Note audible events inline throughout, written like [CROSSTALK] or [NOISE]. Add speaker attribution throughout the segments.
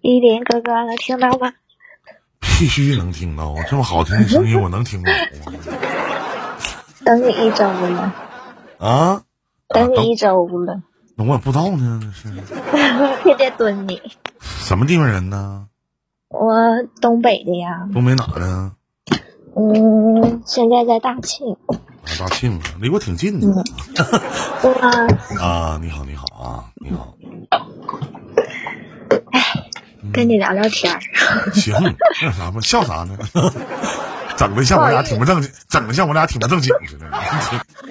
Speaker 1: 依林哥哥能听到吗？
Speaker 2: 必须能听到啊，这么好听的声音我能听到
Speaker 1: 等你一周了，
Speaker 2: 啊！
Speaker 1: 等你一周了，
Speaker 2: 那我也不知道呢，那是 [LAUGHS]
Speaker 1: 天天蹲你。
Speaker 2: 什么地方人呢？
Speaker 1: 我东北的呀，
Speaker 2: 东北哪的？
Speaker 1: 嗯，现在在大庆。
Speaker 2: 啊，大庆啊，离我挺近的。
Speaker 1: 嗯啊，[LAUGHS]
Speaker 2: 啊，你好，你好啊，你好。
Speaker 1: 跟你聊聊天儿。[LAUGHS]
Speaker 2: 行，那啥吧，笑啥呢？[LAUGHS] 整的像我俩挺不正经，整的像我俩挺不正经似的。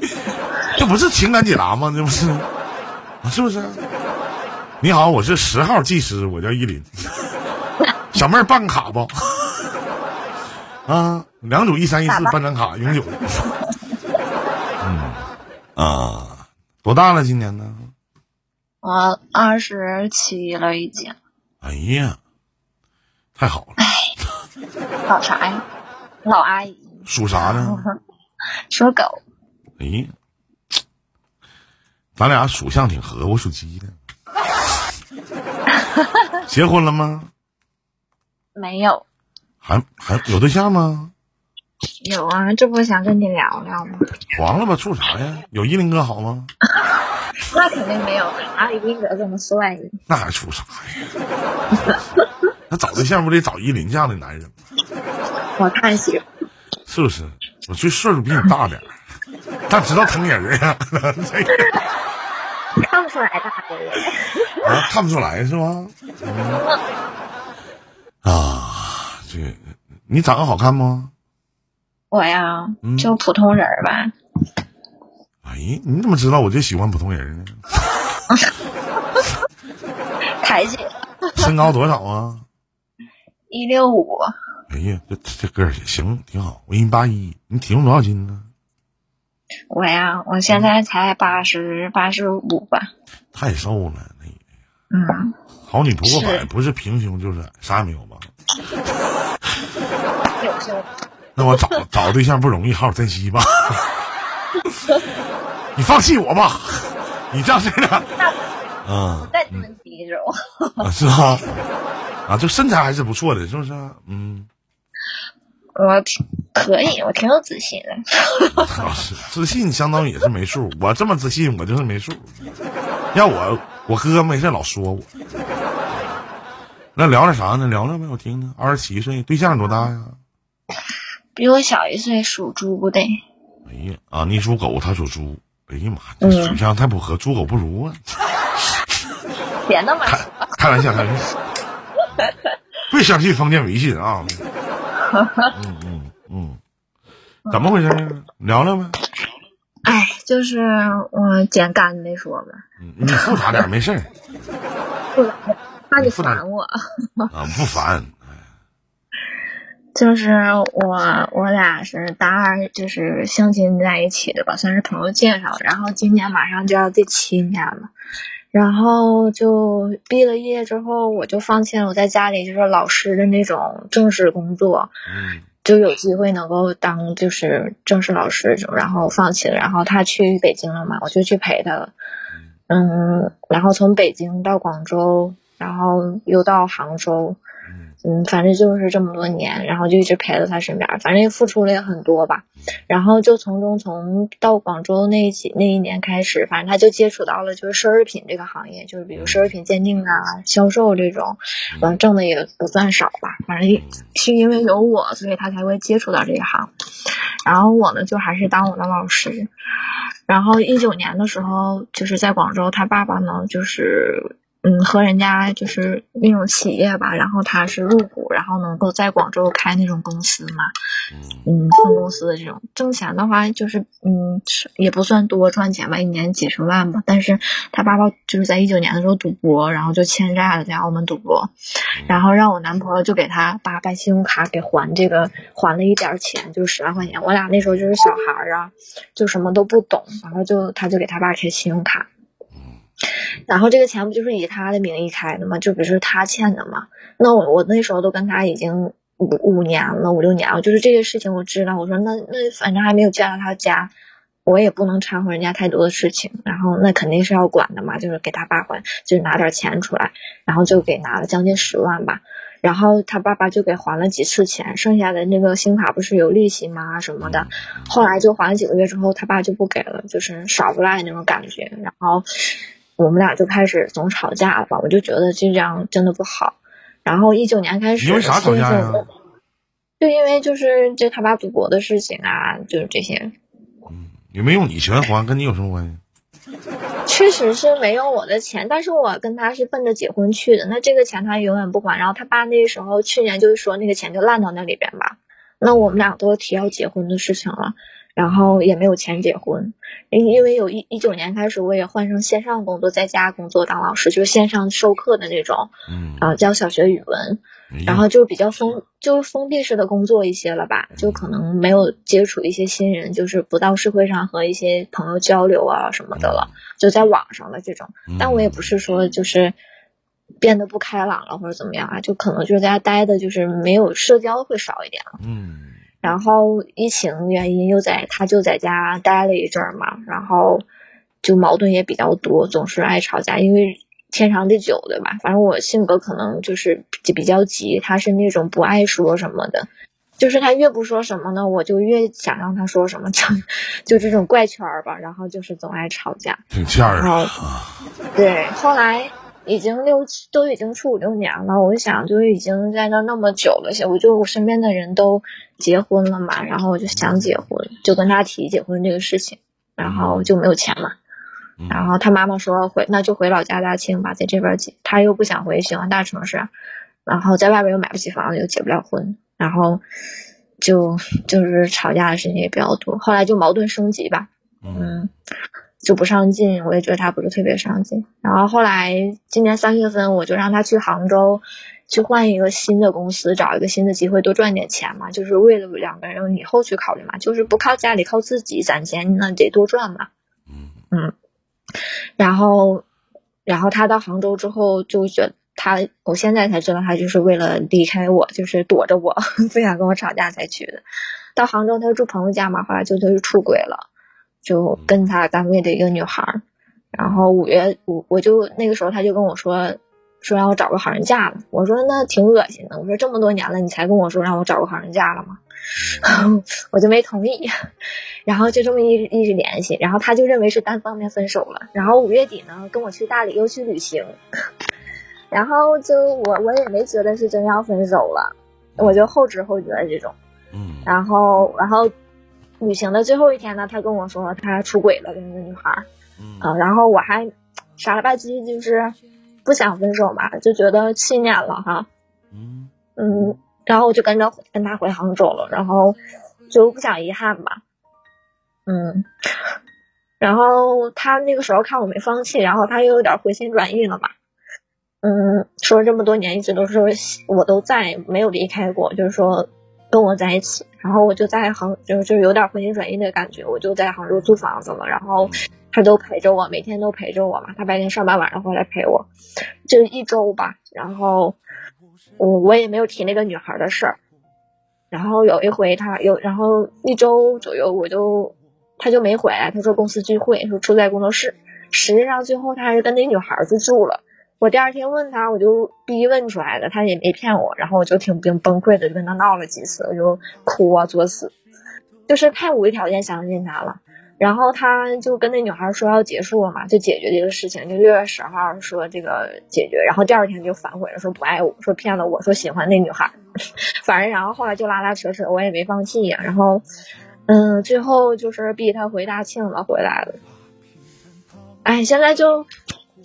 Speaker 2: [LAUGHS] 这不是情感解答吗？这不是，是不是？你好，我是十号技师，我叫依林。小妹儿办个卡不？啊，两组一三一四办张卡，永久的。嗯啊，多大了？今年呢？
Speaker 1: 我二十七了，已经。
Speaker 2: 哎呀，太好了！
Speaker 1: 老啥呀？老阿姨。
Speaker 2: 属啥呢？[LAUGHS]
Speaker 1: 属狗。
Speaker 2: 哎，咱俩属相挺合，我属鸡的。[LAUGHS] 结婚了吗？
Speaker 1: 没有。
Speaker 2: 还还有对象吗？
Speaker 1: 有啊，这不想跟你聊聊吗？
Speaker 2: 黄了吧，处啥呀？有依林哥好吗？[LAUGHS] [LAUGHS]
Speaker 1: 那肯定没有，哪有依林哥这么帅呢？
Speaker 2: 那还处啥呀？[LAUGHS] 那找对象不得找依林这样的男人吗？
Speaker 1: 我看行。
Speaker 2: 是不是？我这岁数比你大点 [LAUGHS] 但知道疼人呀。
Speaker 1: 看不出来大人。
Speaker 2: 啊，看不出来是吗？啊，这你长得好看吗？
Speaker 1: 我呀，就普通人吧。
Speaker 2: 哎呀，你怎么知道我就喜欢普通人呢？[LAUGHS]
Speaker 1: 抬举。
Speaker 2: 身高多少啊？
Speaker 1: 一六五。
Speaker 2: 哎呀，这这个儿也行，挺好。我一米八一，你体重多少斤呢？
Speaker 1: 我呀，我现在才八十八十五吧。
Speaker 2: 太瘦了，那。
Speaker 1: 嗯。
Speaker 2: 好女不过百，不是平胸就是啥也没有吧？[LAUGHS]
Speaker 1: 有胸。
Speaker 2: 那我找找对象不容易，好好珍惜吧。[LAUGHS] 你放弃我吧，[LAUGHS] 你这样式的。
Speaker 1: 嗯。再蹲几种。
Speaker 2: 是吧？啊，这身材还是不错的，是不是？嗯。
Speaker 1: 我挺可以，我挺有自信的。
Speaker 2: 是自信，相当于也是没数。我这么自信，我就是没数。要我，我哥没事老说我。那聊点啥呢？聊聊呗，我听听。二十七岁，对象多大呀？
Speaker 1: 比我小一岁，属猪的。
Speaker 2: 哎呀啊！你属狗，他属猪。哎呀妈，这属相太不合，猪狗不如啊！[LAUGHS]
Speaker 1: 别那么
Speaker 2: 开开玩笑，开玩笑。[LAUGHS] 别相信封建迷信啊！嗯嗯嗯，怎么回事？聊聊呗。
Speaker 1: 哎，就是我简干的说吧。
Speaker 2: 嗯，你复杂点没事儿。[LAUGHS]
Speaker 1: 不怕你烦我。
Speaker 2: 啊，不烦。
Speaker 1: 就是我，我俩是大二，就是相亲在一起的吧，算是朋友介绍。然后今年马上就要第七年了，然后就毕了业之后，我就放弃了我在家里就是老师的那种正式工作，
Speaker 2: 嗯，
Speaker 1: 就有机会能够当就是正式老师，然后放弃了。然后他去北京了嘛，我就去陪他了，嗯，然后从北京到广州，然后又到杭州。嗯，反正就是这么多年，然后就一直陪在他身边，反正也付出了也很多吧。然后就从中从到广州那几那一年开始，反正他就接触到了就是奢侈品这个行业，就是比如奢侈品鉴定啊、销售这种，嗯，挣的也不算少吧。反正是因为有我，所以他才会接触到这一行。然后我呢，就还是当我的老师。然后一九年的时候，就是在广州，他爸爸呢，就是。嗯，和人家就是那种企业吧，然后他是入股，然后能够在广州开那种公司嘛，嗯，分公司的这种挣钱的话，就是嗯，也不算多赚钱吧，一年几十万吧。但是他爸爸就是在一九年的时候赌博，然后就欠债了，在澳门赌博，然后让我男朋友就给他爸办信用卡给还这个，还了一点钱，就十万块钱。我俩那时候就是小孩啊，就什么都不懂，然后就他就给他爸开信用卡。然后这个钱不就是以他的名义开的吗？就比如说他欠的吗？那我我那时候都跟他已经五五年了，五六年了，就是这个事情我知道。我说那那反正还没有见到他家，我也不能掺和人家太多的事情，然后那肯定是要管的嘛，就是给他爸还，就是拿点钱出来，然后就给拿了将近十万吧。然后他爸爸就给还了几次钱，剩下的那个信卡不是有利息吗？什么的，后来就还了几个月之后，他爸就不给了，就是耍无赖那种感觉。然后我们俩就开始总吵架了吧，我就觉得这样真的不好。然后一九年开始，
Speaker 2: 因为啥吵架呀？
Speaker 1: 就因为就是这他爸赌博的事情啊，就是这些。
Speaker 2: 嗯，也没用你钱还，跟你有什么关系？[LAUGHS]
Speaker 1: 确实是没有我的钱，但是我跟他是奔着结婚去的，那这个钱他永远不还。然后他爸那时候去年就是说那个钱就烂到那里边吧，那我们俩都提要结婚的事情了，然后也没有钱结婚，因因为有一一九年开始我也换成线上工作，在家工作当老师，就是线上授课的那种，
Speaker 2: 嗯，
Speaker 1: 啊教小学语文。然后就比较封，就是封闭式的工作一些了吧，就可能没有接触一些新人，就是不到社会上和一些朋友交流啊什么的了，就在网上的这种。但我也不是说就是变得不开朗了或者怎么样啊，就可能就是在家待的，就是没有社交会少一点了。
Speaker 2: 嗯。
Speaker 1: 然后疫情原因又在他就在家待了一阵儿嘛，然后就矛盾也比较多，总是爱吵架，因为。天长地久的吧，反正我性格可能就是比较急，他是那种不爱说什么的，就是他越不说什么呢，我就越想让他说什么，就 [LAUGHS] 就这种怪圈儿吧，然后就是总爱吵架，
Speaker 2: 挺欠儿
Speaker 1: 啊。对，后来已经六都已经处五六年了，我就想就已经在那那么久了，我就我身边的人都结婚了嘛，然后我就想结婚，就跟他提结婚这个事情，然后就没有钱嘛。然后他妈妈说回那就回老家大庆吧，在这边结，他又不想回喜欢大城市，然后在外边又买不起房子，又结不了婚，然后就就是吵架的事情也比较多。后来就矛盾升级吧，嗯，就不上进，我也觉得他不是特别上进。然后后来今年三月份，我就让他去杭州，去换一个新的公司，找一个新的机会，多赚点钱嘛，就是为了两个人以后去考虑嘛，就是不靠家里，靠自己攒钱，那得多赚嘛，嗯嗯。然后，然后他到杭州之后就觉得他，我现在才知道他就是为了离开我，就是躲着我，[LAUGHS] 不想跟我吵架才去的。到杭州他住朋友家嘛，后来就他就出轨了，就跟他单位的一个女孩。然后五月五我就那个时候他就跟我说，说让我找个好人嫁了。我说那挺恶心的，我说这么多年了，你才跟我说让我找个好人嫁了吗？[LAUGHS] 我就没同意，然后就这么一直一直联系，然后他就认为是单方面分手了。然后五月底呢，跟我去大理又去旅行，然后就我我也没觉得是真要分手了，我就后知后觉这种。
Speaker 2: 嗯。
Speaker 1: 然后然后旅行的最后一天呢，他跟我说他出轨了，跟那个女孩。
Speaker 2: 嗯。
Speaker 1: 然后我还傻了吧唧，就是不想分手嘛，就觉得七年了哈。嗯。嗯。然后我就跟着跟他回杭州了，然后就不想遗憾吧，嗯，然后他那个时候看我没放弃，然后他又有点回心转意了嘛，嗯，说这么多年一直都是我都在，没有离开过，就是说跟我在一起，然后我就在杭就就有点回心转意的感觉，我就在杭州租房子了，然后他都陪着我，每天都陪着我嘛，他白天上班，晚上回来陪我，就一周吧，然后。我我也没有提那个女孩的事儿，然后有一回他有，然后一周左右我就他就没回来，他说公司聚会，说出在工作室。实际上最后他还是跟那女孩子住了。我第二天问他，我就逼问出来的，他也没骗我。然后我就挺崩崩溃的，就跟他闹了几次，我就哭啊作死，就是太无条件相信他了。然后他就跟那女孩说要结束了嘛，就解决这个事情，就六月十号说这个解决，然后第二天就反悔了，说不爱我，说骗了我，说喜欢那女孩，[LAUGHS] 反正然后后来就拉拉扯扯，我也没放弃呀。然后，嗯，最后就是逼他回大庆了，回来了。哎，现在就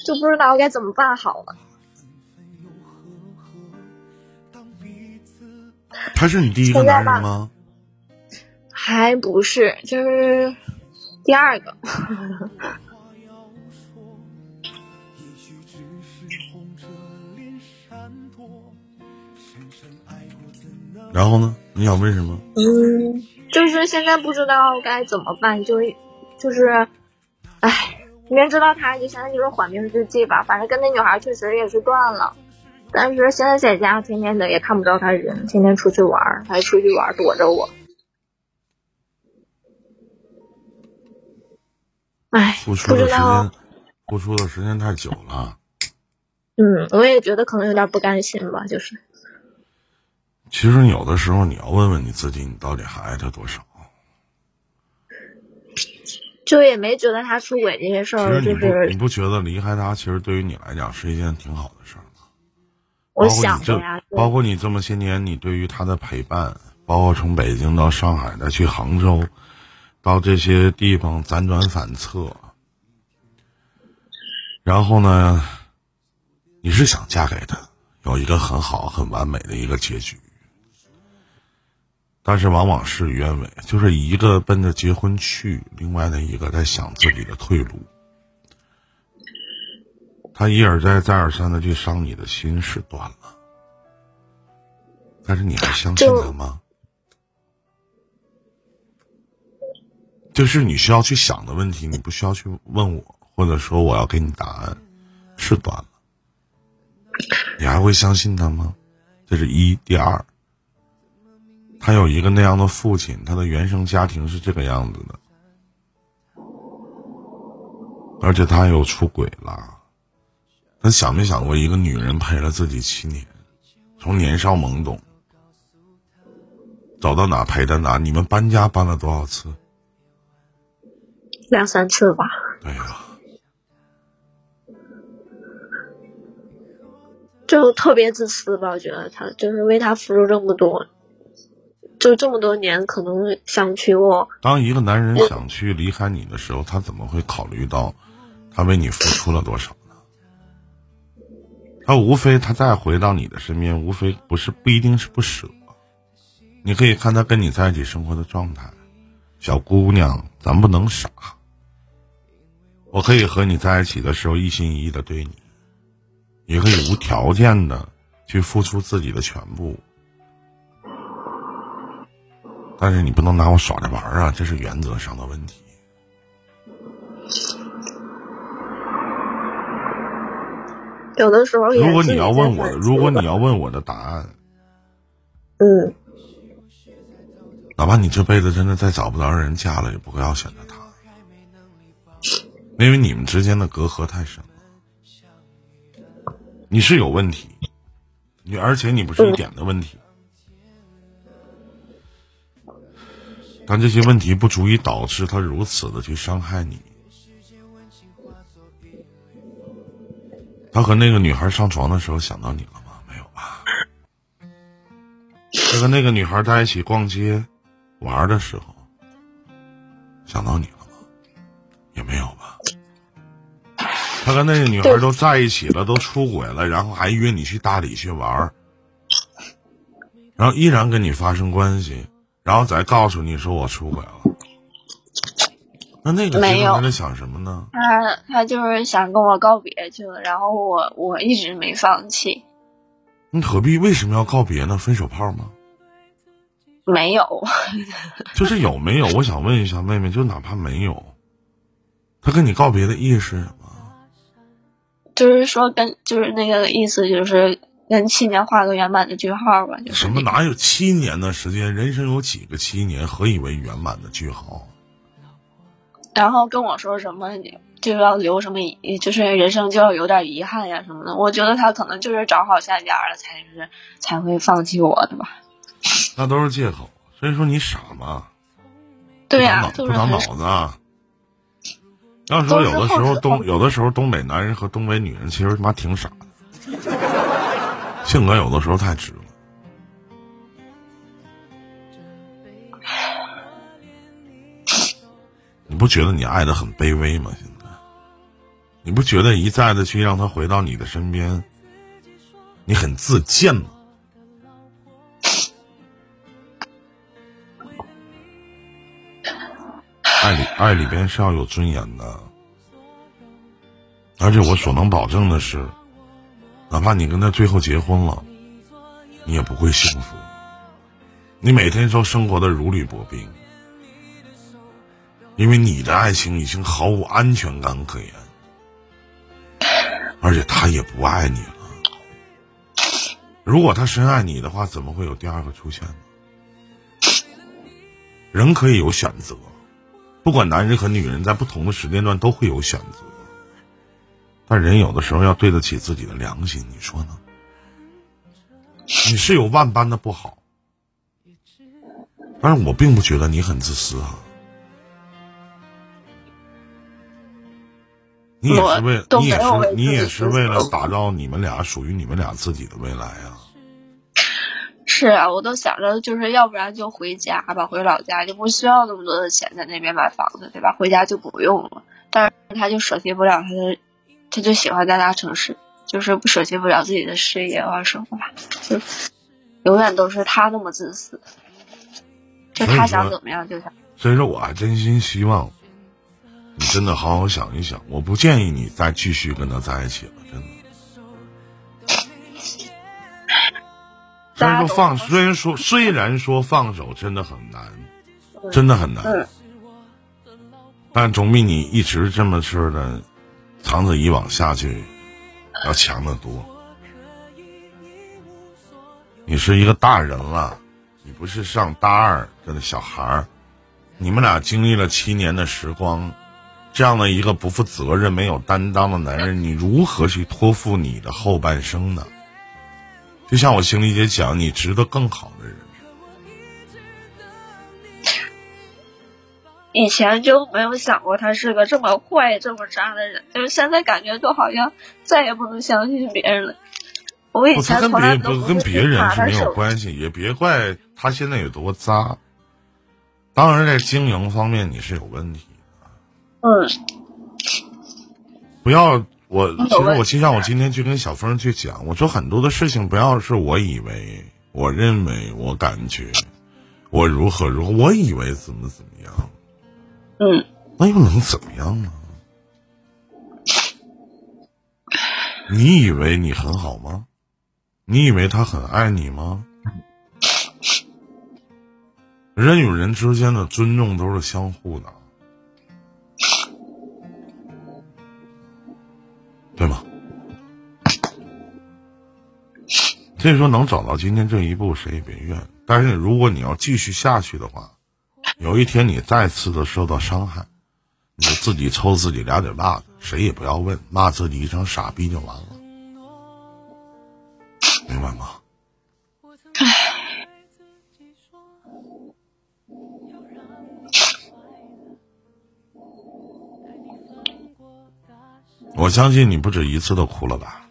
Speaker 1: 就不知道该怎么办好了。
Speaker 2: 他是你第一个男人吗？
Speaker 1: 还不是，就是。第二个，
Speaker 2: 然后呢？你想问什么？
Speaker 1: 嗯，就是现在不知道该怎么办，就就是，唉，明知道他就现在就是缓兵之计吧。反正跟那女孩确实也是断了，但是现在在家天天的也看不着他人，天天出去玩，还出去玩躲着我。哎，
Speaker 2: 付出的时间，付出的时间太久了。
Speaker 1: 嗯，我也觉得可能有点不甘心吧，就是。
Speaker 2: 其实有的时候你要问问你自己，你到底还爱他多少？
Speaker 1: 就也没觉得他出轨这些事儿，就是
Speaker 2: 你不觉得离开他，其实对于你来讲是一件挺好的事儿吗？
Speaker 1: 我想
Speaker 2: 呀包括你这么些年，你对于他的陪伴，包括从北京到上海，再去杭州，到这些地方辗转反侧，然后呢，你是想嫁给他，有一个很好、很完美的一个结局。但是往往事与愿违，就是一个奔着结婚去，另外的一个在想自己的退路。他一而再、再而三的去伤你的心，是断了。但是你还相信他吗？就是你需要去想的问题，你不需要去问我，或者说我要给你答案，是断了。你还会相信他吗？这是一，第二。他有一个那样的父亲，他的原生家庭是这个样子的，而且他又出轨了。他想没想过，一个女人陪了自己七年，从年少懵懂走到哪陪到哪？你们搬家搬了多少次？
Speaker 1: 两三次吧。
Speaker 2: 对呀，
Speaker 1: 就特别自私吧？我觉得他就是为他付出这么多。就这么多年，可能想娶我。
Speaker 2: 当一个男人想去离开你的时候，他怎么会考虑到他为你付出了多少呢？他无非他再回到你的身边，无非不是不一定是不舍。你可以看他跟你在一起生活的状态，小姑娘，咱不能傻。我可以和你在一起的时候一心一意的对你，也可以无条件的去付出自己的全部。但是你不能拿我耍着玩啊！这是原则上的问题。
Speaker 1: 有的时候，
Speaker 2: 如果你要问我，如果你要问我的答案，
Speaker 1: 嗯，
Speaker 2: 哪怕你这辈子真的再找不着人嫁了，也不会要选择他，因为你们之间的隔阂太深了。你是有问题，你而且你不是一点的问题。但这些问题不足以导致他如此的去伤害你。他和那个女孩上床的时候想到你了吗？没有吧。他跟那个女孩在一起逛街、玩的时候想到你了吗？也没有吧。他跟那个女孩都在一起了，都出轨了，然后还约你去大理去玩，然后依然跟你发生关系。然后再告诉你说我出轨了，那那个
Speaker 1: 没有
Speaker 2: 在想什么呢？
Speaker 1: 他他就是想跟我告别去了，然后我我一直没放弃。
Speaker 2: 你何必为什么要告别呢？分手炮吗？
Speaker 1: 没有，[LAUGHS]
Speaker 2: 就是有没有？我想问一下妹妹，就哪怕没有，他跟你告别的意思是什么？
Speaker 1: 就是说跟就是那个意思就是。跟七年画个圆满的句号吧，就
Speaker 2: 什么哪有七年的时间？人生有几个七年？何以为圆满的句号？
Speaker 1: 然后跟我说什么就要留什么，就是人生就要有点遗憾呀什么的。我觉得他可能就是找好下家了，才是才会放弃我的吧。
Speaker 2: 那都是借口，所以说你傻吗？
Speaker 1: 对呀，
Speaker 2: 不长脑子。要说有的时候东有的时候东北男人和东北女人其实他妈挺傻的。[LAUGHS] 性格有的时候太直了，你不觉得你爱的很卑微吗？现在，你不觉得一再的去让他回到你的身边，你很自贱吗？爱里爱里边是要有尊严的，而且我所能保证的是。哪怕你跟他最后结婚了，你也不会幸福。你每天都生活的如履薄冰，因为你的爱情已经毫无安全感可言，而且他也不爱你了。如果他深爱你的话，怎么会有第二个出现呢？人可以有选择，不管男人和女人在不同的时间段都会有选择，但人有的时候要对得起自己的良心，你说呢？你是有万般的不好，但是我并不觉得你很自私啊。你也是为，你也是，你也是为了打造你们俩属于你们俩自己的未来啊。
Speaker 1: 是啊，我都想着，就是要不然就回家吧，回老家就不需要那么多的钱在那边买房子，对吧？回家就不用了。但是他就舍弃不了他的，他就喜欢在大城市，就是不舍弃不了自己的事业啊生活吧，就永远都是他那么自私，就他想怎么样就想。
Speaker 2: 所以说，我还真心希望。你真的好好想一想，我不建议你再继续跟他在一起了，真的。[LAUGHS] 虽然说放，虽然说虽然说放手真的很难，真的很难，但总比你一直这么似的长此以往下去要强得多。你是一个大人了，你不是上大二的小孩儿，你们俩经历了七年的时光。这样的一个不负责任、没有担当的男人，你如何去托付你的后半生呢？就像我心里姐讲，你值得更好的人。
Speaker 1: 以前就没有想过他是个这么坏、这么渣的人，就是现在感觉就好像再也不能相信别人了。我以前从来
Speaker 2: 不跟别人是没有关系，也别怪他现在有多渣。当然，在经营方面你是有问题的。
Speaker 1: 嗯，
Speaker 2: 不要我，其实我就像我今天去跟小峰去讲，我说很多的事情不要是我以为、我认为、我感觉、我如何如何，我以为怎么怎么样，
Speaker 1: 嗯，
Speaker 2: 那又能怎么样呢？你以为你很好吗？你以为他很爱你吗？人与人之间的尊重都是相互的。对吗？所以说，能走到今天这一步，谁也别怨。但是，如果你要继续下去的话，有一天你再次的受到伤害，你就自己抽自己俩嘴巴子，谁也不要问，骂自己一声傻逼就完了，明白吗？我相信你不止一次的哭了吧？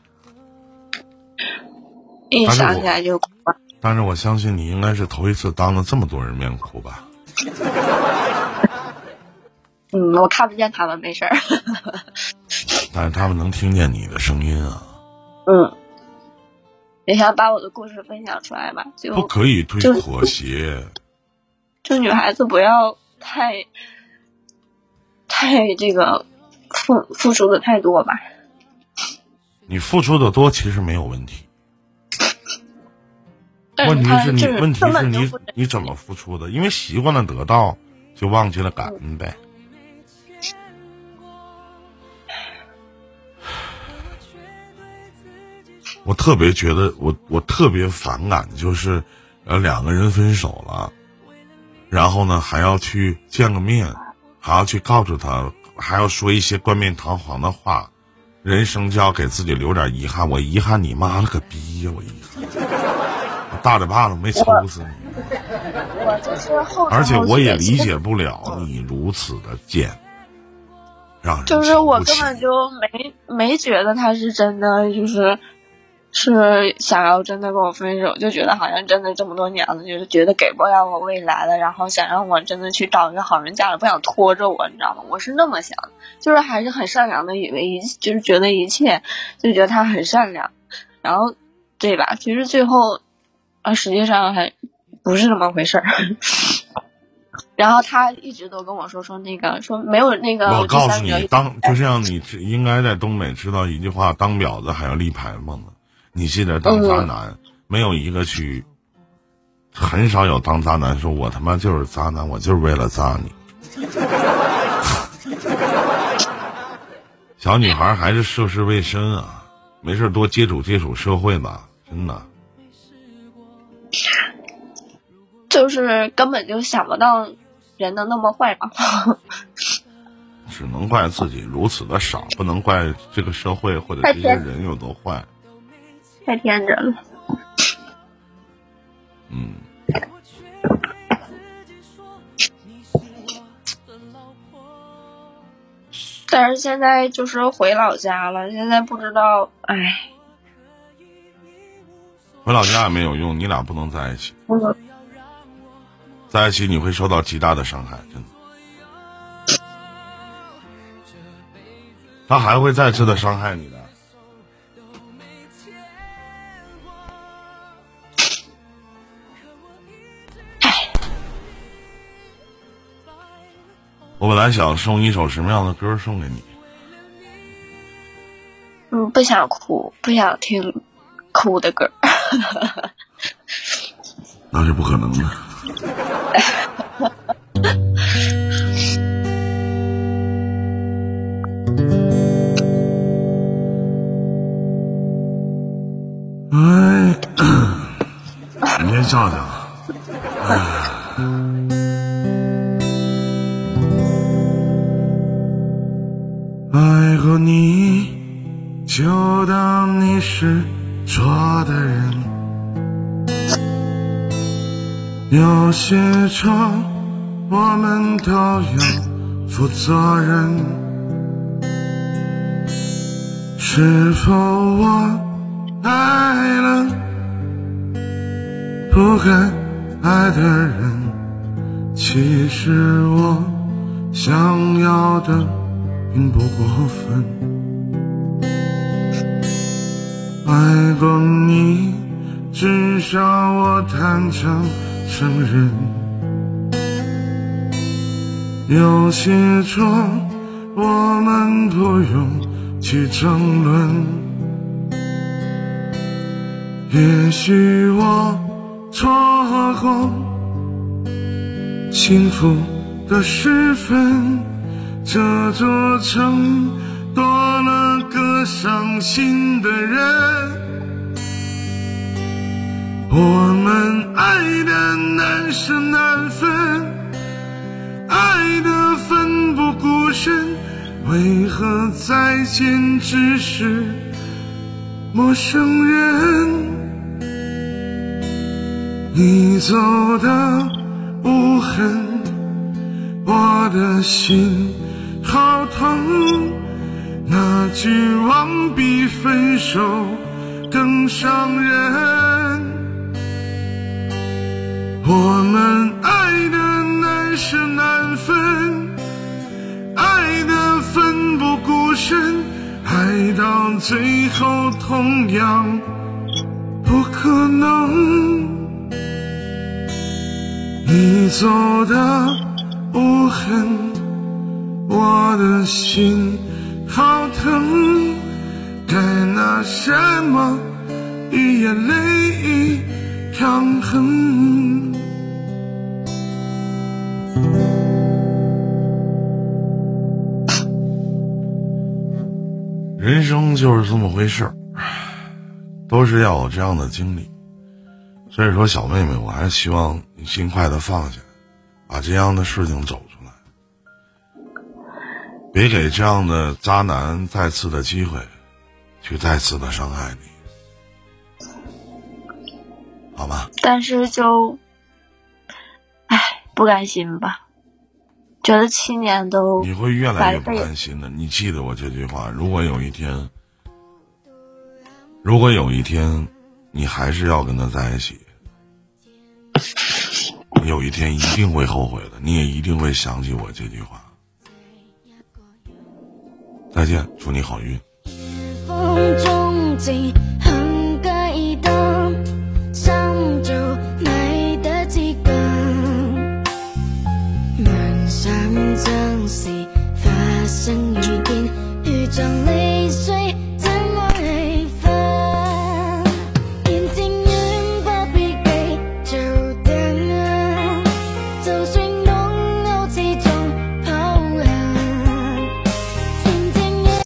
Speaker 1: 一想起来就哭。
Speaker 2: 但是我相信你应该是头一次当着这么多人面哭吧？[LAUGHS]
Speaker 1: 嗯，我看不见他们，没事儿。[LAUGHS]
Speaker 2: 但是他们能听见你的声音啊。
Speaker 1: 嗯。也想把我的故事分享出来吧？就
Speaker 2: 不可以对妥协。[LAUGHS]
Speaker 1: 就女孩子不要太，太这个。付付出的太多吧？
Speaker 2: 你付出的多其实没有问题，问题是你问题是你你怎么付出的？因为习惯了得到，就忘记了感恩呗。[SIGHS] 我特别觉得，我我特别反感，就是呃两个人分手了，然后呢还要去见个面，还要去告诉他。还要说一些冠冕堂皇的话，人生就要给自己留点遗憾。我遗憾你妈了个逼呀！我遗憾，大嘴巴子没抽死你。
Speaker 1: 我就是后，
Speaker 2: 而且我也理解不了你如此的贱，让人
Speaker 1: 就是我根本就没没觉得他是真的，就是。是想要真的跟我分手，就觉得好像真的这么多年了，就是觉得给不了我未来了，然后想让我真的去找一个好人嫁了，不想拖着我，你知道吗？我是那么想的，就是还是很善良的，以为一就是觉得一切，就觉得他很善良，然后对吧？其实最后啊，实际上还不是那么回事儿。然后他一直都跟我说说那个说没有那个。
Speaker 2: 我告诉你，当就像你应该在东北知道一句话：当婊子还要立牌坊呢。你记得当渣男，没有一个去，很少有当渣男说：“我他妈就是渣男，我就是为了渣你。”小女孩还是涉世未深啊，没事多接触接触社会吧，真的。
Speaker 1: 就是根本就想不到，人能那么坏吧？[LAUGHS]
Speaker 2: 只能怪自己如此的傻，不能怪这个社会或者这些人有多坏。
Speaker 1: 太天真了。
Speaker 2: 嗯。
Speaker 1: 但是现在就是回老家了，现在不知道，哎。
Speaker 2: 回老家也没有用，你俩不能在一起。在一起你会受到极大的伤害，真的。他还会再次的伤害你的。我本来想送一首什么样的歌送给你？
Speaker 1: 嗯，不想哭，不想听哭的歌。[LAUGHS]
Speaker 2: 那是不可能的。哎，你先笑笑。有些错，我们都要负责任。是否我爱了不该爱的人？其实我想要的。并不过分，爱过你，至少我坦诚承认。有些错，我们不用去争论。也许我错过幸福的时分。这座城多了个伤心的人，我们爱的难舍难分，爱的奋不顾身，为何再见只是陌生人？你走的无痕，我的心。好疼，那句忘比分手更伤人。我们爱的难舍难分，爱的奋不顾身，爱到最后同样不可能。你走的无痕。我的心好疼，该拿什么与眼泪抗衡？人生就是这么回事儿，都是要有这样的经历。所以说，小妹妹，我还是希望你尽快的放下，把这样的事情走出来。别给这样的渣男再次的机会，去再次的伤害你，好吗？
Speaker 1: 但是就，唉，不甘心吧？觉得七年都
Speaker 2: 你会越来越不甘心的。你记得我这句话：如果有一天，如果有一天，你还是要跟他在一起，你有一天一定会后悔的。你也一定会想起我这句话。再见，祝你好运。
Speaker 3: 想你，